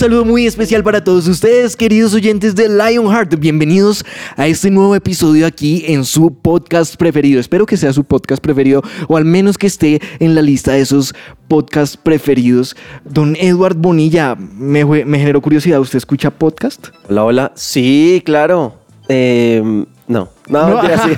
saludo muy especial para todos ustedes, queridos oyentes de Lionheart. Bienvenidos a este nuevo episodio aquí en su podcast preferido. Espero que sea su podcast preferido o al menos que esté en la lista de esos podcasts preferidos. Don Edward Bonilla, me, me generó curiosidad, ¿usted escucha podcast? Hola, hola. Sí, claro. Eh, no, no, No, mentira, sí.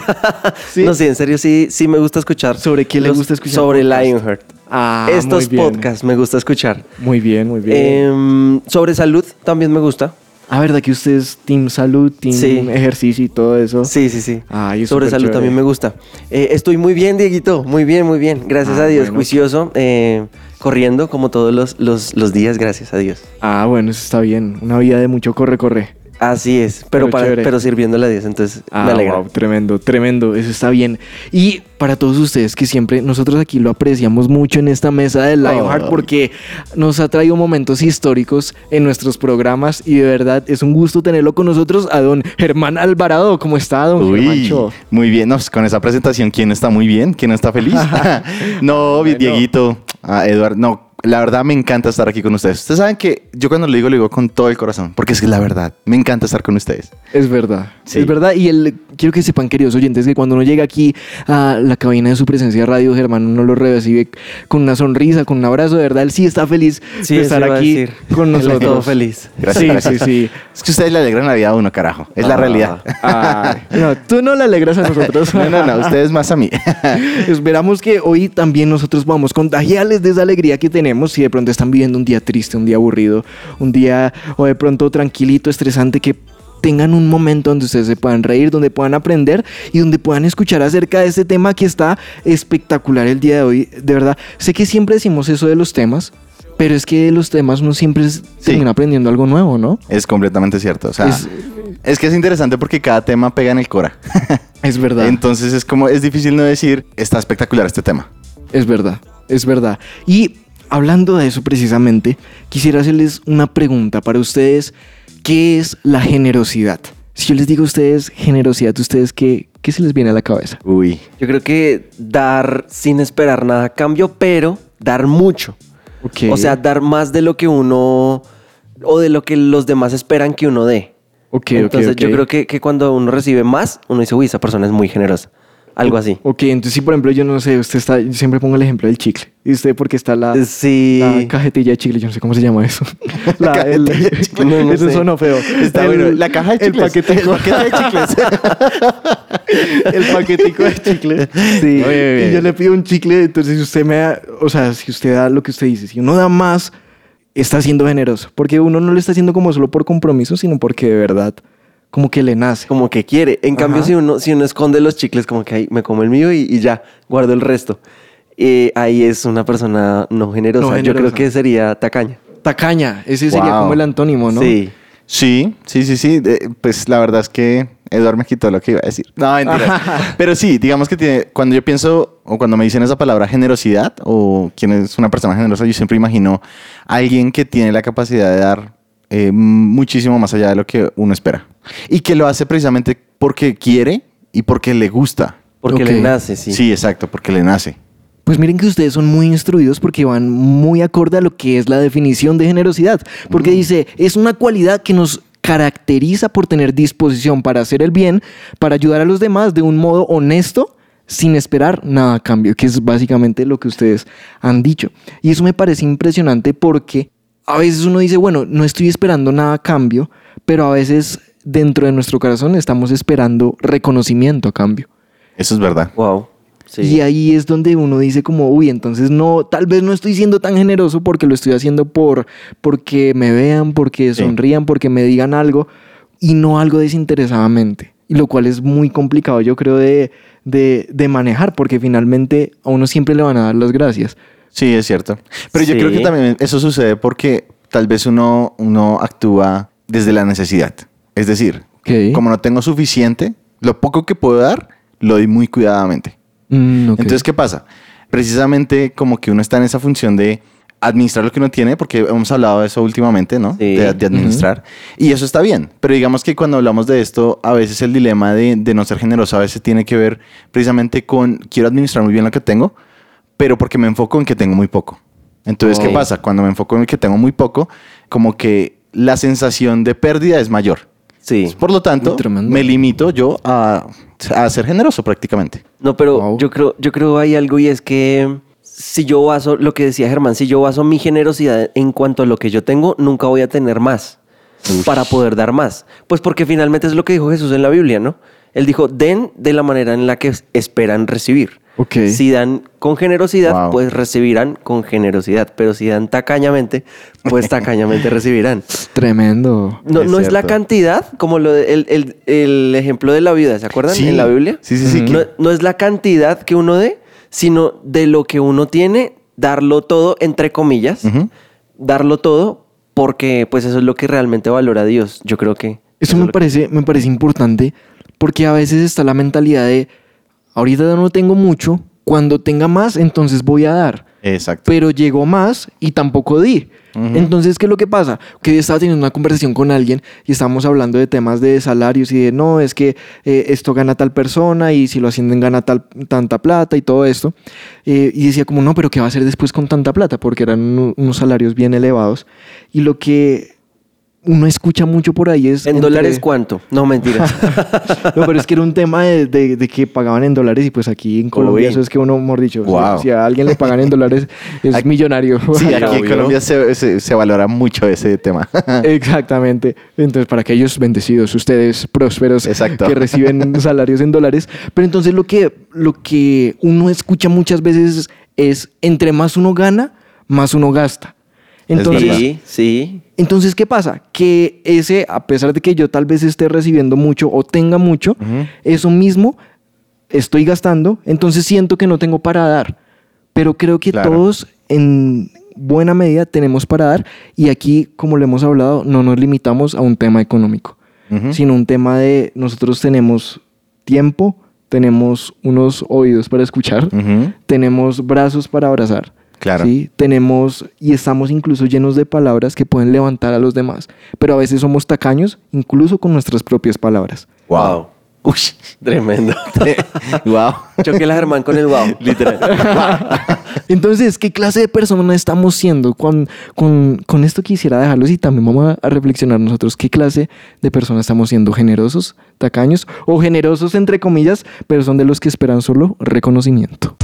¿Sí? No, sí, en serio, sí, sí me gusta escuchar. ¿Sobre qué le gusta escuchar Sobre? Lionheart. Ah, Estos podcasts me gusta escuchar. Muy bien, muy bien. Em, sobre salud también me gusta. ah, ¿verdad que usted es Team Salud, Team Sí. Ejercicio y todo eso? Sí, sí, sí. Es sobre salud chévere. también me gusta. Eh, estoy muy bien, Dieguito. Muy bien, muy bien. Gracias Ah, a Dios. bueno. Juicioso. eh, corriendo como todos los, los, los días, gracias a Dios. Ah, bueno, eso está bien. Una vida de mucho corre, corre. Así es. Pero, Pero para, pero sirviéndole a Dios. Entonces Ah, me alegra. wow, tremendo, tremendo, eso está bien. Y para todos ustedes que siempre nosotros aquí lo apreciamos mucho en esta mesa de Lionheart Ay. porque nos ha traído momentos históricos en nuestros programas y de verdad es un gusto tenerlo con nosotros a don Germán Alvarado. ¿Cómo está, don Uy, muy bien, no, pues, con esa presentación, ¿quién está muy bien? ¿Quién está feliz? no, Bueno. Dieguito, ah, Eduardo, no, la verdad me encanta estar aquí con ustedes. Ustedes saben que yo cuando lo digo, lo digo con todo el corazón, porque es que la verdad, me encanta estar con ustedes. Es verdad, Sí. es verdad. Y el, quiero que sepan, queridos oyentes, que cuando uno llega aquí a la cabina de su presencia de radio, Germán, uno lo recibe con una sonrisa, con un abrazo. De verdad, él sí está feliz Sí, de estar aquí con nosotros. todo feliz. Gracias, Sí, gracias. sí, sí. Es que ustedes le alegran la vida a uno, carajo. Es la Ah. realidad. Ay, no, tú no le alegras a nosotros. no, no, no, ustedes más a mí. Esperamos que hoy también nosotros vamos contagiarles de esa alegría que tenemos si de pronto están viviendo un día triste, un día aburrido, un día o de pronto tranquilito, estresante, que tengan un momento donde ustedes se puedan reír, donde puedan aprender y donde puedan escuchar acerca de este tema que está espectacular el día de hoy. De verdad, sé que siempre decimos eso de los temas, pero es que de los temas uno siempre es- termina aprendiendo algo nuevo, ¿no? es completamente cierto. O sea, Es- es, que es interesante porque cada tema pega en el cora. Es verdad. Entonces es como, es difícil no decir, está espectacular este tema. Es verdad, es verdad. Y hablando de eso precisamente, quisiera hacerles una pregunta para ustedes. ¿Qué es la generosidad? Si yo les digo a ustedes generosidad, ¿ustedes qué, qué se les viene a la cabeza? Uy, Yo creo que dar sin esperar nada a cambio, pero dar mucho. Ok. O sea, dar más de lo que uno o de lo que los demás esperan que uno dé. ok, ok, Entonces yo creo que, que cuando uno recibe más, uno dice, uy, esa persona es muy generosa. Algo así. Ok, entonces si por ejemplo yo no sé, usted está, yo siempre pongo el ejemplo del chicle. ¿Y usted porque está la, Sí. la cajetilla de chicle? Yo no sé cómo se llama eso. La, el, cajetilla de chicle. No, no eso sé. sonó feo. Está El- bueno. La caja de el chicles. paquetico. El paquete de chicles. el paquetico de chicle. Sí. Muy bien. Y yo le pido un chicle, entonces si usted me da, o sea, si usted da lo que usted dice, si uno da más, está siendo generoso. Porque uno no lo está haciendo como solo por compromiso, sino porque de verdad, como que le nace. Como que quiere. En cambio, Ajá. si uno, si uno esconde los chicles, como que ahí me como el mío y, y ya, guardo el resto. Eh, ahí es una persona no generosa. No Yo creo generosa. que sería tacaña. Tacaña, ese sería Wow. como el antónimo, ¿no? Sí. Sí, sí, sí, sí. Eh, pues la verdad es que Eduardo me quitó lo que iba a decir. No, mentira. Pero sí, digamos que tiene, cuando yo pienso o cuando me dicen esa palabra generosidad o quién es una persona generosa, yo siempre imagino a alguien que tiene la capacidad de dar eh, muchísimo más allá de lo que uno espera. Y que lo hace precisamente porque quiere y porque le gusta. Porque le nace, sí. Sí, exacto, porque le nace. Pues miren que ustedes son muy instruidos porque van muy acorde a lo que es la definición de generosidad. Porque dice, es una cualidad que nos caracteriza por tener disposición para hacer el bien, para ayudar a los demás de un modo honesto, sin esperar nada a cambio, que es básicamente lo que ustedes han dicho. Y eso me parece impresionante porque a veces uno dice, bueno, no estoy esperando nada a cambio, pero a veces dentro de nuestro corazón estamos esperando reconocimiento a cambio. Eso es verdad. Wow. Sí. Y ahí es donde uno dice como, uy, entonces no, tal vez no estoy siendo tan generoso porque lo estoy haciendo por, porque me vean, porque Sí. sonrían, porque me digan algo y no algo desinteresadamente. Y lo cual es muy complicado, yo creo, de, de, de manejar, porque finalmente a uno siempre le van a dar las gracias. Sí, es cierto. Pero yo Sí. creo que también eso sucede porque tal vez uno, uno actúa desde la necesidad. Es decir, Ok. como no tengo suficiente, lo poco que puedo dar, lo doy muy cuidadamente. Mm, ok. Entonces, ¿qué pasa? Precisamente como que uno está en esa función de administrar lo que uno tiene, porque hemos hablado de eso últimamente, ¿no? Sí. De, de administrar. Y eso está bien. Pero digamos que cuando hablamos de esto, a veces el dilema de, de no ser generoso a veces tiene que ver precisamente con quiero administrar muy bien lo que tengo, pero porque me enfoco en que tengo muy poco. Entonces, ¿qué pasa? Cuando me enfoco en que tengo muy poco, como que la sensación de pérdida es mayor. Sí. Por lo tanto, me limito yo a, a ser generoso prácticamente. No, pero Wow. yo creo, yo creo hay algo y es que si yo baso, lo que decía Germán, si yo baso mi generosidad en cuanto a lo que yo tengo, nunca voy a tener más para poder dar más. Pues porque finalmente es lo que dijo Jesús en la Biblia, ¿no? Él dijo, den de la manera en la que esperan recibir. Ok. Si dan con generosidad, Wow. pues recibirán con generosidad. Pero si dan tacañamente, pues tacañamente recibirán. Tremendo. No, Es no es la cantidad, como lo de- el, el- el ejemplo de la vida, ¿se acuerdan? Sí. En la Biblia. Sí, sí, sí, No, es la cantidad que uno dé, sino de lo que uno tiene, darlo todo, entre comillas, darlo todo, porque pues eso es lo que realmente valora Dios. Yo creo que... Eso es me parece, me parece importante porque a veces está la mentalidad de ahorita no tengo mucho, cuando tenga más, entonces voy a dar. Exacto. Pero llegó más y tampoco di. Entonces, ¿qué es lo que pasa? Que yo estaba teniendo una conversación con alguien y estábamos hablando de temas de salarios y de no, es que eh, esto gana tal persona y si lo ascienden gana tal, tanta plata y todo esto. Eh, y decía como, no, pero ¿qué va a hacer después con tanta plata? Porque eran uno- unos salarios bien elevados. Y lo que uno escucha mucho por ahí es... ¿En entre- dólares cuánto? No, mentira. no, pero es que era un tema de, de- de que pagaban en dólares y pues aquí en Colombia Uy. eso es que uno, mejor dicho, si- Wow. si, a alguien le pagan en dólares es Aquí- millonario. Sí, aquí en. Colombia se, se- se valora mucho ese tema. Exactamente. Entonces, para aquellos bendecidos, ustedes prósperos Exacto. que reciben salarios en dólares. Pero entonces lo que, lo que uno escucha muchas veces es, entre más uno gana, más uno gasta. Entonces, sí, sí. entonces, ¿qué pasa? Que ese, a pesar de que yo tal vez esté recibiendo mucho o tenga mucho, Ujú. eso mismo estoy gastando, entonces siento que no tengo para dar. Pero creo que Claro. todos en buena medida tenemos para dar y aquí, como lo hemos hablado, no nos limitamos a un tema económico, sino un tema de nosotros tenemos tiempo, tenemos unos oídos para escuchar, tenemos brazos para abrazar. Claro. ¿sí? Tenemos y estamos incluso llenos de palabras que pueden levantar a los demás, pero a veces somos tacaños incluso con nuestras propias palabras. Wow. Uy, tremendo. wow. Choqué la Germán con el wow. Literal. Entonces, ¿qué clase de persona estamos siendo? Con, con, con esto quisiera dejarlos y también vamos a, a reflexionar nosotros qué clase de personas estamos siendo, generosos, tacaños o generosos entre comillas, pero son de los que esperan solo reconocimiento.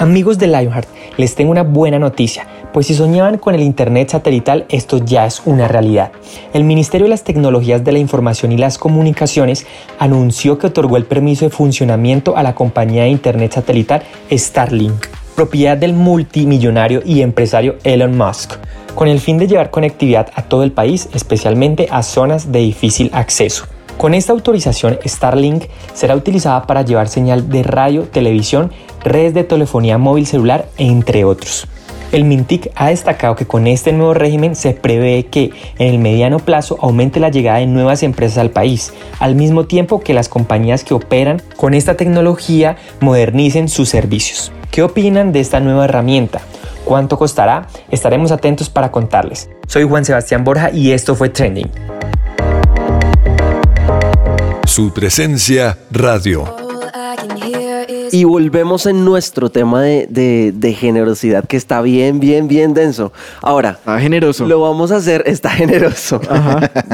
Amigos de Lionheart, les tengo una buena noticia, pues si soñaban con el Internet satelital, esto ya es una realidad. El Ministerio de las Tecnologías de la Información y las Comunicaciones anunció que otorgó el permiso de funcionamiento a la compañía de Internet satelital Starlink, propiedad del multimillonario y empresario Elon Musk, con el fin de llevar conectividad a todo el país, especialmente a zonas de difícil acceso. Con esta autorización, Starlink será utilizada para llevar señal de radio, televisión, redes de telefonía móvil celular, entre otros. El Mintic ha destacado que con este nuevo régimen se prevé que en el mediano plazo aumente la llegada de nuevas empresas al país, al mismo tiempo que las compañías que operan con esta tecnología modernicen sus servicios. ¿Qué opinan de esta nueva herramienta? ¿Cuánto costará? Estaremos atentos para contarles. Soy Juan Sebastián Borja y esto fue Trending. Su presencia radio. Y volvemos en nuestro tema de, de- de generosidad que está bien, bien, bien denso. Ahora, Ah, generoso. lo vamos a hacer, está generoso.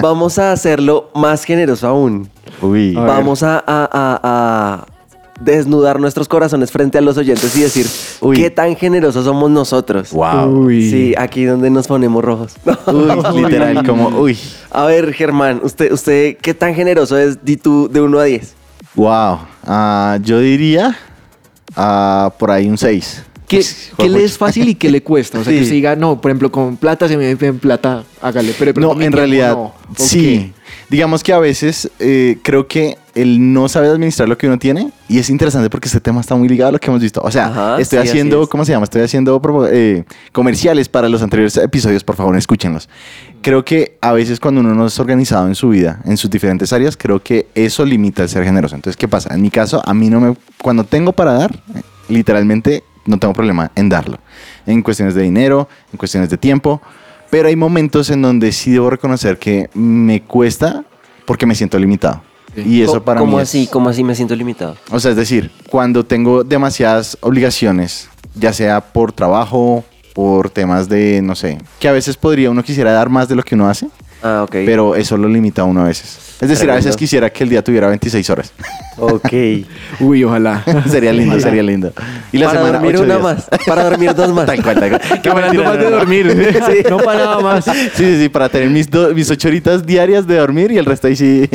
Vamos a hacerlo más generoso aún. Uy. A. Vamos a, a- a- a desnudar nuestros corazones frente a los oyentes y decir Uy. qué tan generosos somos nosotros. Wow. Uy. Sí, aquí donde nos ponemos rojos. Uy, literal, como, uy. A ver, Germán, usted, usted, ¿qué tan generoso es di tú, de 1 a 10? Wow. Ah, yo diría ah, por ahí un 6. ¿Qué, Pues, qué le es fácil y qué le cuesta? O sea, que usted diga, no, por ejemplo, con plata se me en plata, hágale. Pero, pero No, en realidad, no. ¿O sí. Digamos que a veces eh, creo que el no saber administrar lo que uno tiene, y es interesante porque este tema está muy ligado a lo que hemos visto. O sea, Ajá, estoy sí, haciendo, es. ¿cómo se llama? Estoy haciendo eh, comerciales para los anteriores episodios, por favor, escúchenlos. Creo que a veces cuando uno no es organizado en su vida, en sus diferentes áreas, creo que eso limita el ser generoso. Entonces, ¿qué pasa? En mi caso, a mí no me... Cuando tengo para dar, literalmente no tengo problema en darlo. En cuestiones de dinero, en cuestiones de tiempo. Pero hay momentos en donde sí debo reconocer que me cuesta porque me siento limitado. Y eso para ¿Cómo mí así? es- ¿Cómo así me siento limitado? o sea, es decir, cuando tengo demasiadas obligaciones, ya sea por trabajo, por temas de, no sé, que a veces podría uno quisiera dar más de lo que uno hace, Ah, pero eso lo limita a uno a veces. Es decir, a veces quisiera que el día tuviera 26 horas. Ok. Uy, ojalá. sería lindo, sería lindo. Y la para semana dormir ocho una días. más. Para dormir dos más. Tal cual, tal cual. Hablando más no, de no. dormir. Sí. No para nada más. Sí, sí, sí, para tener mis, do- mis ocho horitas diarias de dormir y el resto ahí sí.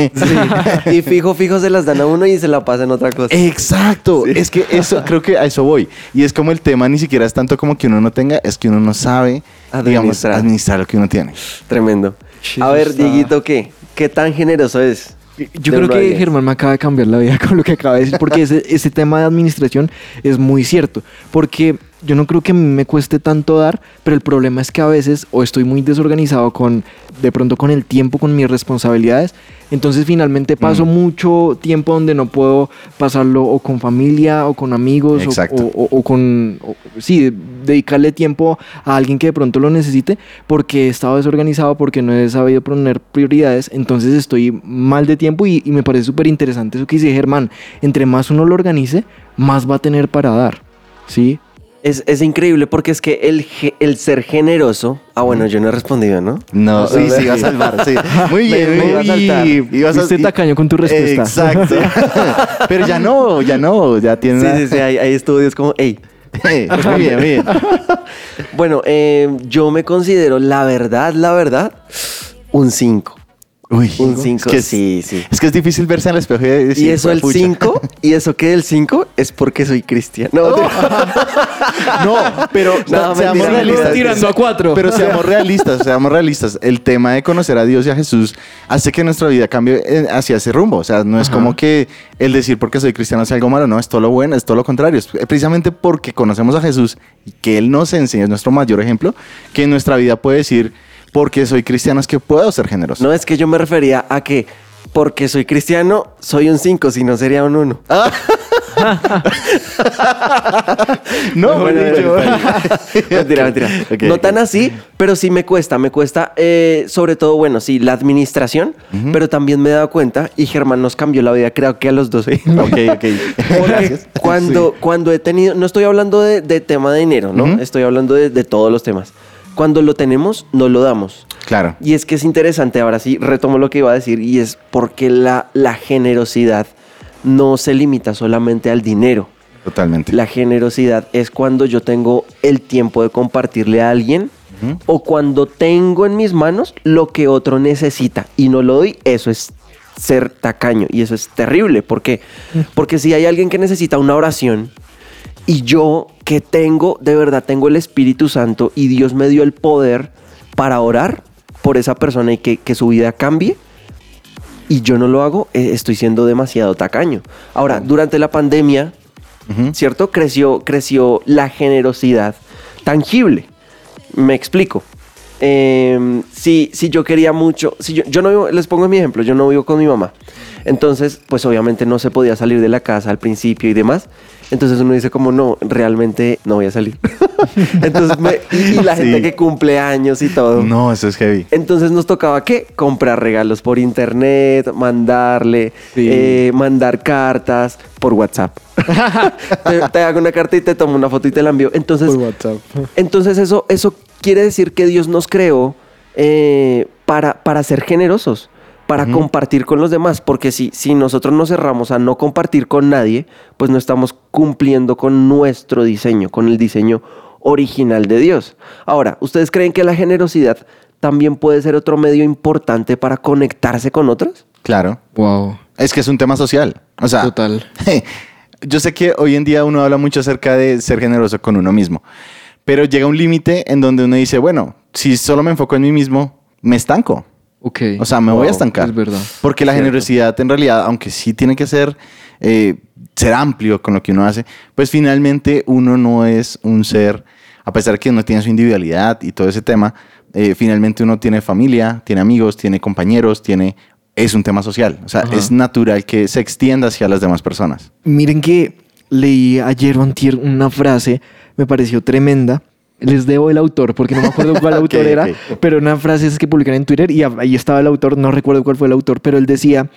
Y fijo, fijo se las dan a uno y se la pasan otra cosa. Exacto, es que eso, creo que a eso voy. Y es como el tema ni siquiera es tanto como que uno no tenga, es que uno no sabe, digamos, Administrar. administrar lo que uno tiene. Tremendo. Sí, A ver, está- Dieguito, ¿qué? ¿Qué tan generoso es? Yo creo que. Germán me acaba de cambiar la vida con lo que acaba de decir, porque ese, ese tema de administración es muy cierto, porque yo no creo que a mí me cueste tanto dar, pero el problema es que a veces o estoy muy desorganizado con, de pronto con el tiempo, con mis responsabilidades, entonces finalmente paso Mm. mucho tiempo donde no puedo pasarlo o con familia o con amigos o, o- o con, o- sí, dedicarle tiempo a alguien que de pronto lo necesite porque he estado desorganizado, porque no he sabido poner prioridades, entonces estoy mal de tiempo y, y me parece súper interesante eso que dice Germán, entre más uno lo organice, más va a tener para dar, ¿sí? Es, es increíble porque es que el, el ser generoso. Ah, bueno, yo no he respondido, ¿no? No, O sí, sea, sí, iba a salvar, sí. Muy Me- bien, me iba a saltar. y- ibas a- Fuiste tacaño con tu respuesta. Exacto. Pero ya no, ya no, ya tiene Sí, sí, sí, hay, hay estudios como, hey. muy bien, muy bien. Bueno, eh, yo me considero, la verdad, la verdad, un 5. Uy, Un es 5, que es- sí, sí. Es que es difícil verse en el espejo y decir, Y eso el "Juepucha". 5, y eso que el 5 es porque soy cristiano. No, No, pero No, seamos mentira, realistas. tirando a cuatro. Pero seamos realistas, seamos realistas. El tema de conocer a Dios y a Jesús hace que nuestra vida cambie eh, hacia ese rumbo. O sea, no es como que el decir porque soy cristiano sea algo malo, no, es todo lo bueno, es todo lo contrario. Es precisamente porque conocemos a Jesús y que Él nos enseña, es nuestro mayor ejemplo, que en nuestra vida puede decir, porque soy cristiano es que puedo ser generoso. no es que yo me refería a que porque soy cristiano, soy un 5, si no sería un 1. No, Bueno, dicho. mentira, mentira. No tan así, pero sí me cuesta. Me cuesta, eh, sobre todo, bueno, sí, la administración, pero también me he dado cuenta, y Germán nos cambió la vida, creo que a los 12. Ok, ok. Porque cuando, cuando he tenido, no estoy hablando de, de tema de dinero, ¿no? Estoy hablando de, de todos los temas. Cuando lo tenemos, no lo damos. Claro. Y es que es interesante, ahora sí, retomo lo que iba a decir, y es porque la, la generosidad no se limita solamente al dinero. Totalmente. La generosidad es cuando yo tengo el tiempo de compartirle a alguien o cuando tengo en mis manos lo que otro necesita y no lo doy, eso es ser tacaño y eso es terrible porque porque si hay alguien que necesita una oración y yo que tengo, de verdad tengo el Espíritu Santo y Dios me dio el poder para orar por esa persona y que, que su vida cambie y yo no lo hago, eh, estoy siendo demasiado tacaño. Ahora, durante la pandemia. ¿cierto? Creció, creció la generosidad tangible. Me explico. Eh, si, si yo quería mucho, si yo, yo no vivo, les pongo mi ejemplo, yo no vivo con mi mamá. Entonces, pues obviamente no se podía salir de la casa al principio y demás. Entonces uno dice como, no, realmente no voy a salir. Entonces, me- y, y la Sí. gente que cumple años y todo. No, eso es heavy. Entonces nos tocaba qué? Comprar regalos por internet, mandarle, Sí. eh, mandar cartas por WhatsApp. te, te hago una carta y te tomo una foto y te la envío. Entonces, Por WhatsApp. entonces eso, eso quiere decir que Dios nos creó eh, para, para ser generosos, para compartir con los demás, porque si, si nosotros nos cerramos a no compartir con nadie, pues no estamos cumpliendo con nuestro diseño, con el diseño original de Dios. Ahora, ¿ustedes creen que la generosidad también puede ser otro medio importante para conectarse con otros? Claro. Wow. Es que es un tema social. O sea, Total. yo sé que hoy en día uno habla mucho acerca de ser generoso con uno mismo, pero llega un límite en donde uno dice, bueno, si solo me enfoco en mí mismo, me estanco. Ok. O sea, me voy a estancar. Es verdad. Porque la generosidad en realidad, aunque sí tiene que ser, eh, ser amplio con lo que uno hace, pues finalmente uno no es un ser, a pesar de que uno tiene su individualidad y todo ese tema, eh, finalmente uno tiene familia, tiene amigos, tiene compañeros, tiene... Es un tema social. O sea, Ajá. es natural que se extienda hacia las demás personas. Miren que leí ayer o antier una frase, me pareció tremenda. Les debo el autor, porque no me acuerdo cuál autor era, pero una frase esas que publican en Twitter y ahí estaba el autor, no recuerdo cuál fue el autor, pero él decía,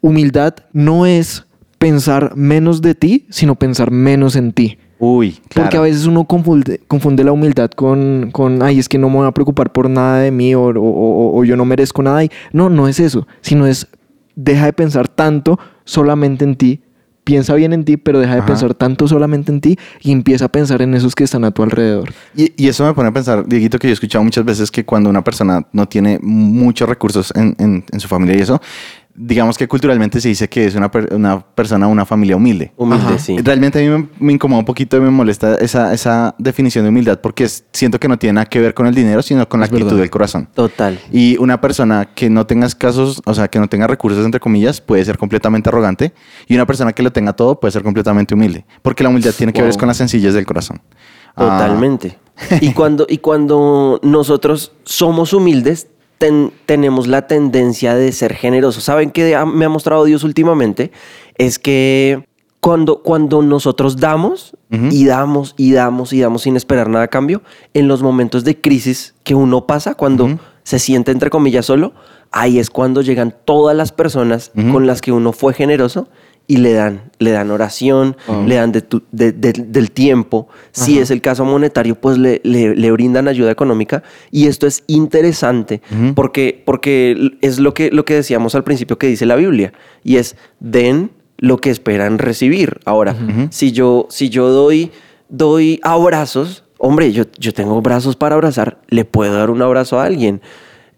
humildad no es pensar menos de ti, sino pensar menos en ti. Uy, claro. Porque a veces uno confunde, confunde la humildad con, con, ay, es que no me voy a preocupar por nada de mí o, o- o- o yo no merezco nada. Y no, no es eso, sino es, deja de pensar tanto solamente en ti. Piensa bien en ti, pero deja de Ajá. pensar tanto solamente en ti y empieza a pensar en esos que están a tu alrededor. Y, y eso me pone a pensar, Dieguito, que yo he escuchado muchas veces que cuando una persona no tiene muchos recursos en, en- en su familia y eso, digamos que culturalmente se dice que es una, per- una persona, una familia humilde. Humilde, Ajá. sí. Realmente a mí me, me incomoda un poquito y me molesta esa, esa definición de humildad porque es- siento que no tiene nada que ver con el dinero, sino con la Es actitud verdad. del corazón. Total. Y una persona que no tenga casos, o sea, que no tenga recursos, entre comillas, puede ser completamente arrogante. Y una persona que lo tenga todo puede ser completamente humilde. Porque la humildad tiene que ver Wow. con la sencillez del corazón. Ah, Totalmente. y, cuando, y cuando nosotros somos humildes, ten- tenemos la tendencia de ser generosos. ¿Saben qué me ha mostrado Dios últimamente? Es que cuando, cuando nosotros damos y damos y damos y damos sin esperar nada a cambio, en los momentos de crisis que uno pasa, cuando se siente entre comillas solo, ahí es cuando llegan todas las personas con las que uno fue generoso y le dan, le dan oración, le dan de tu- de- de- del tiempo. Si es el caso monetario, pues le, le- le brindan ayuda económica. Y esto es interesante porque, porque es lo que, lo que decíamos al principio que dice la Biblia. Y es, den lo que esperan recibir. Ahora, si, yo, si yo doy, doy abrazos, hombre, yo, yo tengo brazos para abrazar, le puedo dar un abrazo a alguien.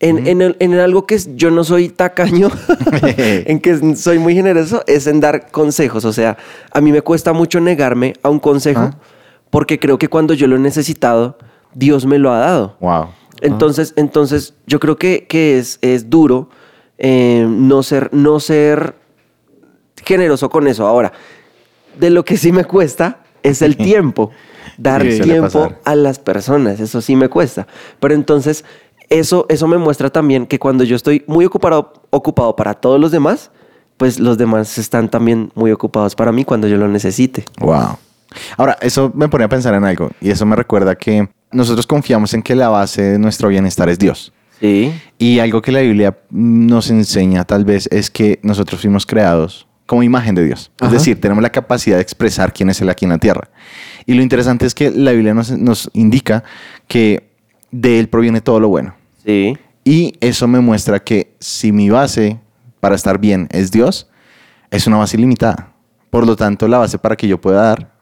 En, en el- en algo que yo no soy tacaño, en que soy muy generoso, es en dar consejos. O sea, a mí me cuesta mucho negarme a un consejo Ah. porque creo que cuando yo lo he necesitado, Dios me lo ha dado. Wow. Entonces, entonces yo creo que, que es, es duro eh, no, ser, no ser generoso con eso. Ahora, de lo que sí me cuesta es el tiempo. Dar Sí, tiempo a las personas, eso sí me cuesta. Pero entonces, eso, eso me muestra también que cuando yo estoy muy ocupado, ocupado para todos los demás, pues los demás están también muy ocupados para mí cuando yo lo necesite. Wow. Ahora, eso me pone a pensar en algo y eso me recuerda que nosotros confiamos en que la base de nuestro bienestar es Dios. Sí. Y algo que la Biblia nos enseña tal vez es que nosotros fuimos creados como imagen de Dios. Ajá. Es decir, tenemos la capacidad de expresar quién es Él aquí en la tierra. Y lo interesante es que la Biblia nos, nos indica que de Él proviene todo lo bueno. Sí. Y eso me muestra que si mi base para estar bien es Dios, es una base ilimitada. Por lo tanto, la base para que yo pueda dar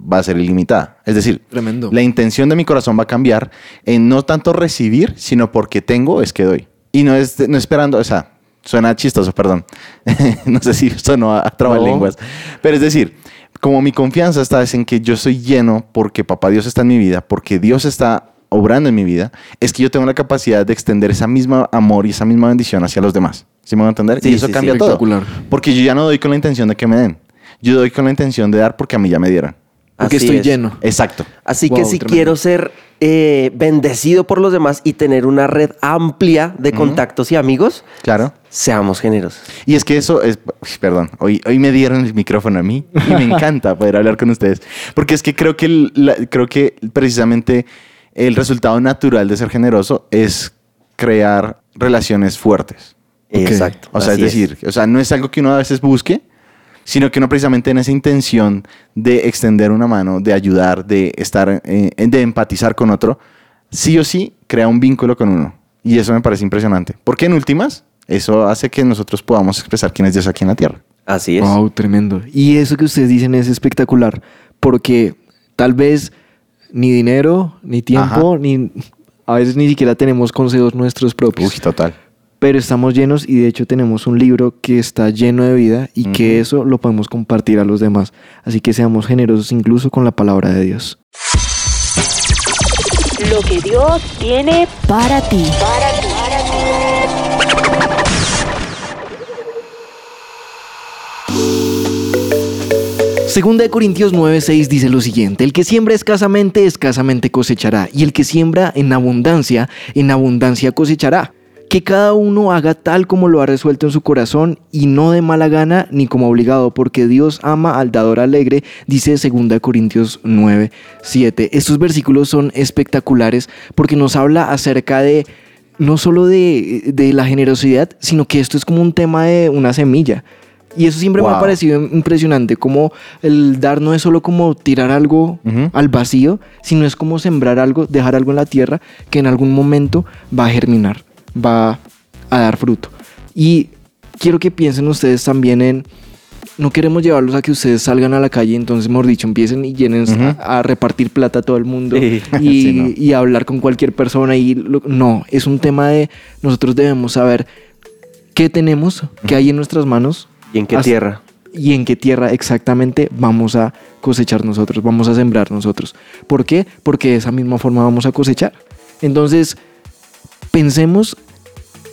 va a ser ilimitada. Es decir, Tremendo. la intención de mi corazón va a cambiar en no tanto recibir, sino porque tengo es que doy. Y no es no esperando, o sea, suena chistoso, perdón. no sé si sonó a, a trabalenguas. Pero es decir, como mi confianza está es en que yo soy lleno porque papá Dios está en mi vida, porque Dios está obrando en mi vida, es que yo tengo la capacidad de extender esa misma amor y esa misma bendición hacia los demás. ¿Sí me van a entender? Sí, y eso sí, sí. cambia todo. Porque yo ya no doy con la intención de que me den. Yo doy con la intención de dar porque a mí ya me dieron. Porque Así estoy es. lleno. Exacto. Así que si tremendo. quiero ser eh, bendecido por los demás y tener una red amplia de contactos y amigos, Claro. seamos generosos. Y es que eso es, perdón, hoy, hoy me dieron el micrófono a mí y me encanta poder hablar con ustedes. Porque es que creo que, la- creo que precisamente el resultado natural de ser generoso es crear relaciones fuertes. Exacto. O sea, es decir, o sea, no es algo que uno a veces busque, sino que uno precisamente en esa intención de extender una mano, de ayudar, de estar, eh, de empatizar con otro, sí o sí crea un vínculo con uno. Y eso me parece impresionante. Porque en últimas, eso hace que nosotros podamos expresar quién es Dios aquí en la tierra. Así es. Wow, tremendo. Y eso que ustedes dicen es espectacular, porque tal vez ni dinero, ni tiempo, Ajá. ni a veces ni siquiera tenemos consejos nuestros propios. Uy, total. pero estamos llenos y de hecho tenemos un libro que está lleno de vida y que eso lo podemos compartir a los demás. Así que seamos generosos incluso con la palabra de Dios. Lo que Dios tiene para ti. Segunda de Corintios 9:6 dice lo siguiente, el que siembra escasamente, escasamente cosechará, y el que siembra en abundancia, en abundancia cosechará. Que cada uno haga tal como lo ha resuelto en su corazón y no de mala gana ni como obligado, porque Dios ama al dador alegre, dice 2 Corintios 9, 7. Estos versículos son espectaculares porque nos habla acerca de no solo de, de la generosidad, sino que esto es como un tema de una semilla. Y eso siempre me ha Wow. parecido impresionante, como el dar no es solo como tirar algo Ujú. al vacío, sino es como sembrar algo, dejar algo en la tierra que en algún momento va a germinar, va a dar fruto. Y quiero que piensen ustedes también en, no queremos llevarlos a que ustedes salgan a la calle, entonces, mejor dicho, empiecen y llenen Ujú. a, a repartir plata a todo el mundo Sí. y, Sí, no. y hablar con cualquier persona. Y lo- no, es un tema de nosotros debemos saber qué tenemos, qué hay en nuestras manos ¿Y en qué Hasta- tierra? y en qué tierra exactamente vamos a cosechar nosotros, vamos a sembrar nosotros. ¿Por qué? Porque de esa misma forma vamos a cosechar. Entonces, pensemos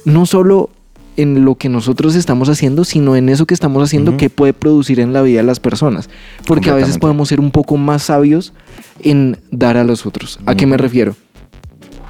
no solo en lo que nosotros estamos haciendo, sino en eso que estamos haciendo que puede producir en la vida de las personas. Porque a veces podemos ser un poco más sabios en dar a los otros. ¿A qué me refiero?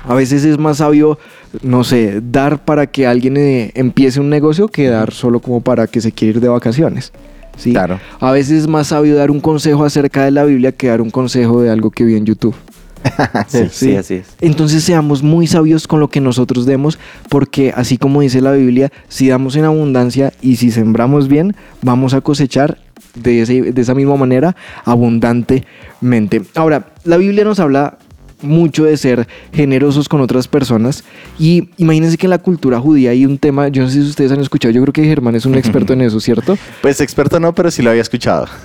A veces es más sabio, no sé, dar para que alguien eh, empiece un negocio que dar solo como para que se quiera ir de vacaciones. ¿sí? Claro. A veces es más sabio dar un consejo acerca de la Biblia que dar un consejo de algo que vi en YouTube. Sí, sí. así es. Entonces seamos muy sabios con lo que nosotros demos, porque así como dice la Biblia, si damos en abundancia y si sembramos bien, vamos a cosechar de, ese- de esa misma manera abundantemente. Ahora, la Biblia nos habla mucho de ser generosos con otras personas y imagínense que en la cultura judía hay un tema, yo no sé si ustedes han escuchado, yo creo que Germán es un experto en eso, ¿cierto? Pues experto no, pero sí lo había escuchado.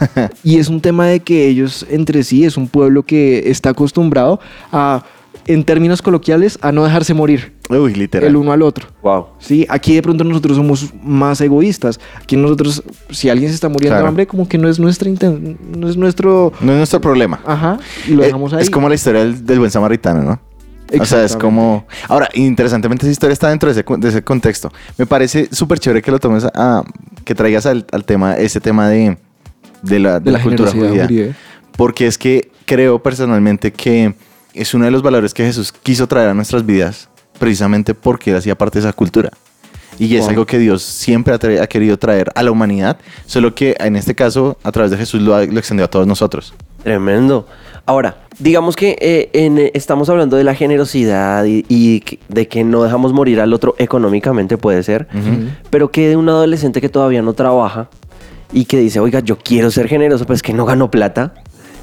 Y es un tema de que ellos entre sí es un pueblo que está acostumbrado a, en términos coloquiales, a no dejarse morir Uy, literal. el uno al otro. Wow. Sí, aquí de pronto nosotros somos más egoístas. Aquí nosotros, si alguien se está muriendo Claro. de hambre, como que no es nuestra inten- no es nuestro, No es nuestro problema. ajá, y lo Eh, dejamos ahí. Es como la historia del, del buen samaritano, ¿no? O sea, es como... Ahora, interesantemente esa historia está dentro de ese, de ese contexto. Me parece súper chévere que lo tomes a... que traigas al, al tema, ese tema de, de la, de de la la cultura judía. Porque es que creo personalmente que es uno de los valores que Jesús quiso traer a nuestras vidas precisamente porque él hacía parte de esa cultura. Y es algo que Dios siempre ha, querido traer a la humanidad, solo que en este caso, a través de Jesús, lo, extendió a todos nosotros. Tremendo. Ahora, digamos que eh, en, eh, estamos hablando de la generosidad y, de que no dejamos morir al otro económicamente, puede ser, pero que de un adolescente que todavía no trabaja y que dice, oiga, yo quiero ser generoso, pero es que no gano plata.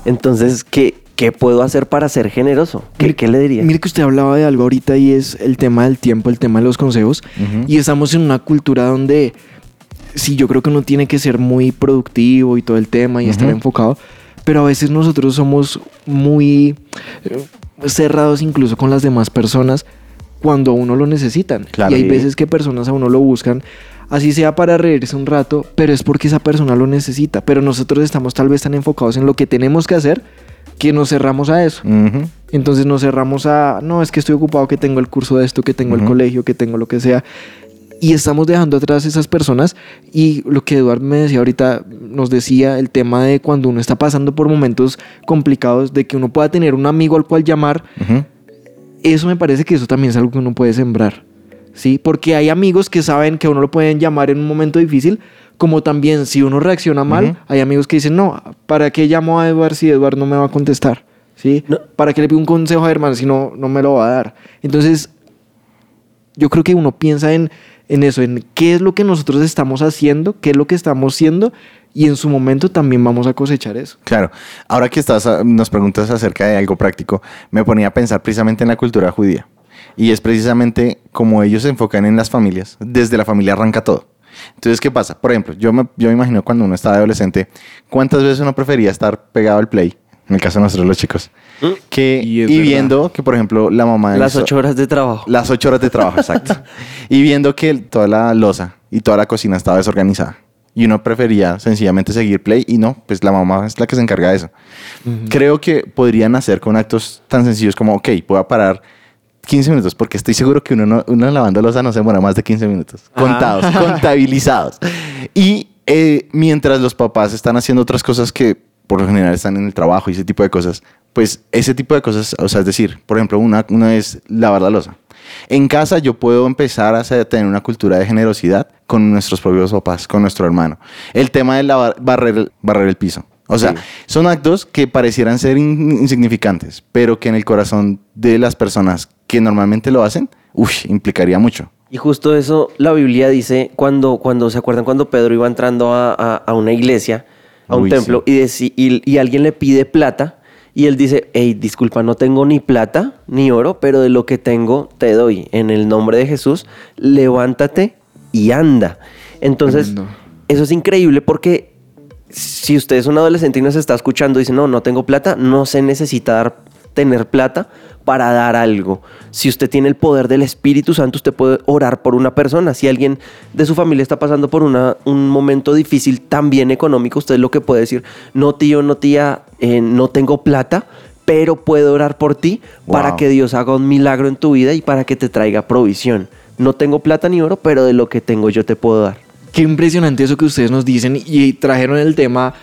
Entonces, ¿qué, qué puedo hacer para ser generoso? ¿Qué, Mire- qué le diría? Mire que usted hablaba de algo ahorita y es el tema del tiempo, el tema de los consejos. Ujú. Y estamos en una cultura donde sí, yo creo que uno tiene que ser muy productivo y todo el tema y estar Ujú. enfocado. Pero a veces nosotros somos muy eh, cerrados incluso con las demás personas cuando a uno lo necesitan. Claro. y hay veces que personas a uno lo buscan, así sea para reírse un rato, pero es porque esa persona lo necesita. Pero nosotros estamos tal vez tan enfocados en lo que tenemos que hacer que nos cerramos a eso. Entonces nos cerramos a, no, es que estoy ocupado, que tengo el curso de esto, que tengo el colegio, que tengo lo que sea. Y estamos dejando atrás esas personas. Y lo que Eduard me decía ahorita, nos decía el tema de cuando uno está pasando por momentos complicados, de que uno pueda tener un amigo al cual llamar. Eso me parece que eso también es algo que uno puede sembrar. ¿Sí? Porque hay amigos que saben que a uno lo pueden llamar en un momento difícil, como también si uno reacciona mal, hay amigos que dicen, no, ¿para qué llamo a Eduard si Eduard no me va a contestar? ¿Sí? No. ¿Para qué le pido un consejo a Herman si no, no me lo va a dar? Entonces, yo creo que uno piensa en, en eso, en qué es lo que nosotros estamos haciendo, qué es lo que estamos siendo, y en su momento también vamos a cosechar eso. Claro. Ahora que estás, nos preguntas acerca de algo práctico, me ponía a pensar precisamente en la cultura judía. Y es precisamente como ellos se enfocan en las familias. Desde la familia arranca todo. Entonces, ¿qué pasa? Por ejemplo, yo me, yo me imagino cuando uno estaba adolescente, ¿cuántas veces uno prefería estar pegado al play en el caso de nosotros los chicos. ¿Mm? Que, Y viendo que, por ejemplo, la mamá... Las hizo- ocho horas de trabajo. Las ocho horas de trabajo, exacto. y viendo que toda la losa y toda la cocina estaba desorganizada. Y uno prefería sencillamente seguir play y no, pues la mamá es la que se encarga de eso. Creo que podrían hacer con actos tan sencillos como, ok, voy a parar 15 minutos, porque estoy seguro que uno, no, uno lavando losa no se demora más de 15 minutos. Contados, contabilizados. Y eh, mientras los papás están haciendo otras cosas que por lo general están en el trabajo y ese tipo de cosas, pues ese tipo de cosas, o sea, es decir, por ejemplo, una, una es lavar la losa. En casa yo puedo empezar a tener una cultura de generosidad con nuestros propios papás, con nuestro hermano. El tema de lavar, barrer, barrer el piso. O sea, Sí. son actos que parecieran ser in- insignificantes, pero que en el corazón de las personas que normalmente lo hacen, uff, implicaría mucho. Y justo eso la Biblia dice cuando, cuando ¿se acuerdan cuando Pedro iba entrando a, a- a una iglesia, a un Uy, templo, y, y, y alguien le pide plata? Y él dice, hey, disculpa, no tengo ni plata ni oro, pero de lo que tengo te doy. En el nombre de Jesús, levántate y anda. Entonces, Tremendo. eso es increíble porque si usted es un adolescente y nos está escuchando y dice, no, no tengo plata, no se necesita dar, tener plata para dar algo. Si usted tiene el poder del Espíritu Santo, usted puede orar por una persona. Si alguien de su familia está pasando por una- un momento difícil, también económico, usted lo que puede decir, no tío, no tía, eh, no tengo plata, pero puedo orar por ti para que Dios haga un milagro en tu vida y para que te traiga provisión. No tengo plata ni oro, pero de lo que tengo yo te puedo dar. Qué impresionante eso que ustedes nos dicen y trajeron el tema,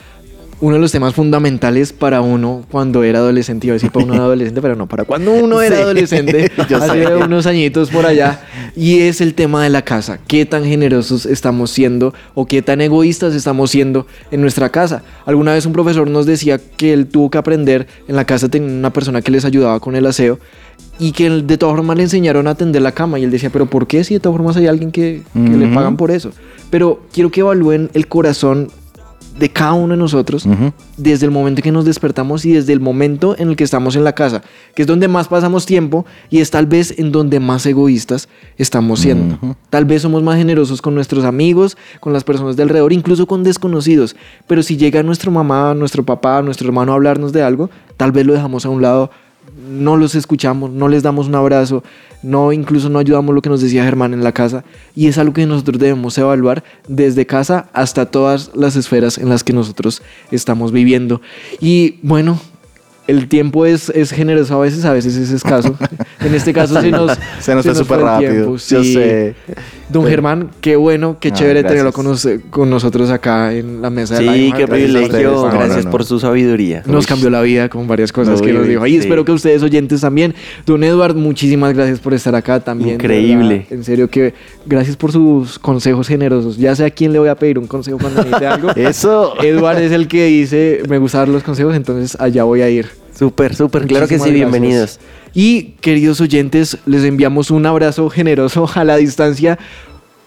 uno de los temas fundamentales para uno cuando era adolescente. Iba a decir para uno adolescente, pero no, para cuando uno era Sí, adolescente, hace unos añitos por allá. Y es el tema de la casa. ¿Qué tan generosos estamos siendo o qué tan egoístas estamos siendo en nuestra casa? Alguna vez un profesor nos decía que él tuvo que aprender, en la casa tenía una persona que les ayudaba con el aseo y que de todas formas le enseñaron a tender la cama y él decía, pero ¿por qué si de todas formas hay alguien que, que le Ujú. pagan por eso? Pero quiero que evalúen el corazón de cada uno de nosotros desde el momento que nos despertamos y desde el momento en el que estamos en la casa, que es donde más pasamos tiempo y es tal vez en donde más egoístas estamos siendo. Tal vez somos más generosos con nuestros amigos, con las personas de alrededor, incluso con desconocidos. Pero si llega nuestra mamá, nuestro papá, nuestro hermano a hablarnos de algo, tal vez lo dejamos a un lado, no los escuchamos, no les damos un abrazo, no incluso no ayudamos lo que nos decía Germán en la casa y es algo que nosotros debemos evaluar desde casa hasta todas las esferas en las que nosotros estamos viviendo. Y bueno, el tiempo es, es generoso a veces, a veces es escaso. En este caso se nos, Se nos fue súper rápido. tiempo, Yo sí. sé. Don Germán, qué bueno, qué Ah, chévere gracias. tenerlo con, nos- con nosotros acá en la mesa de Sí, Lionheart. qué Gracias a privilegio. No, Gracias no, no. por su sabiduría. Nos cambió la vida con varias cosas Uy, que nos dijo. Y sí. espero que ustedes oyentes también. Don Edward, muchísimas gracias por estar acá también. de Increíble. verdad. En serio que gracias por sus consejos generosos. Ya sé a quién le voy a pedir un consejo cuando necesite algo. Eso. Edward es el que dice, me gusta dar los consejos, entonces allá voy a ir. Súper, súper. Claro que sí, gracias. bienvenidos. Y queridos oyentes, les enviamos un abrazo generoso a la distancia.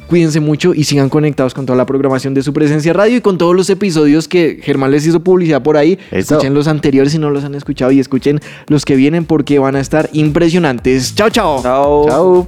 Cuídense mucho y sigan conectados con toda la programación de su presencia radio y con todos los episodios que Germán les hizo publicidad por ahí. Eso. Escuchen los anteriores si no los han escuchado y escuchen los que vienen porque van a estar impresionantes. Chao, chao. Chao. Chao.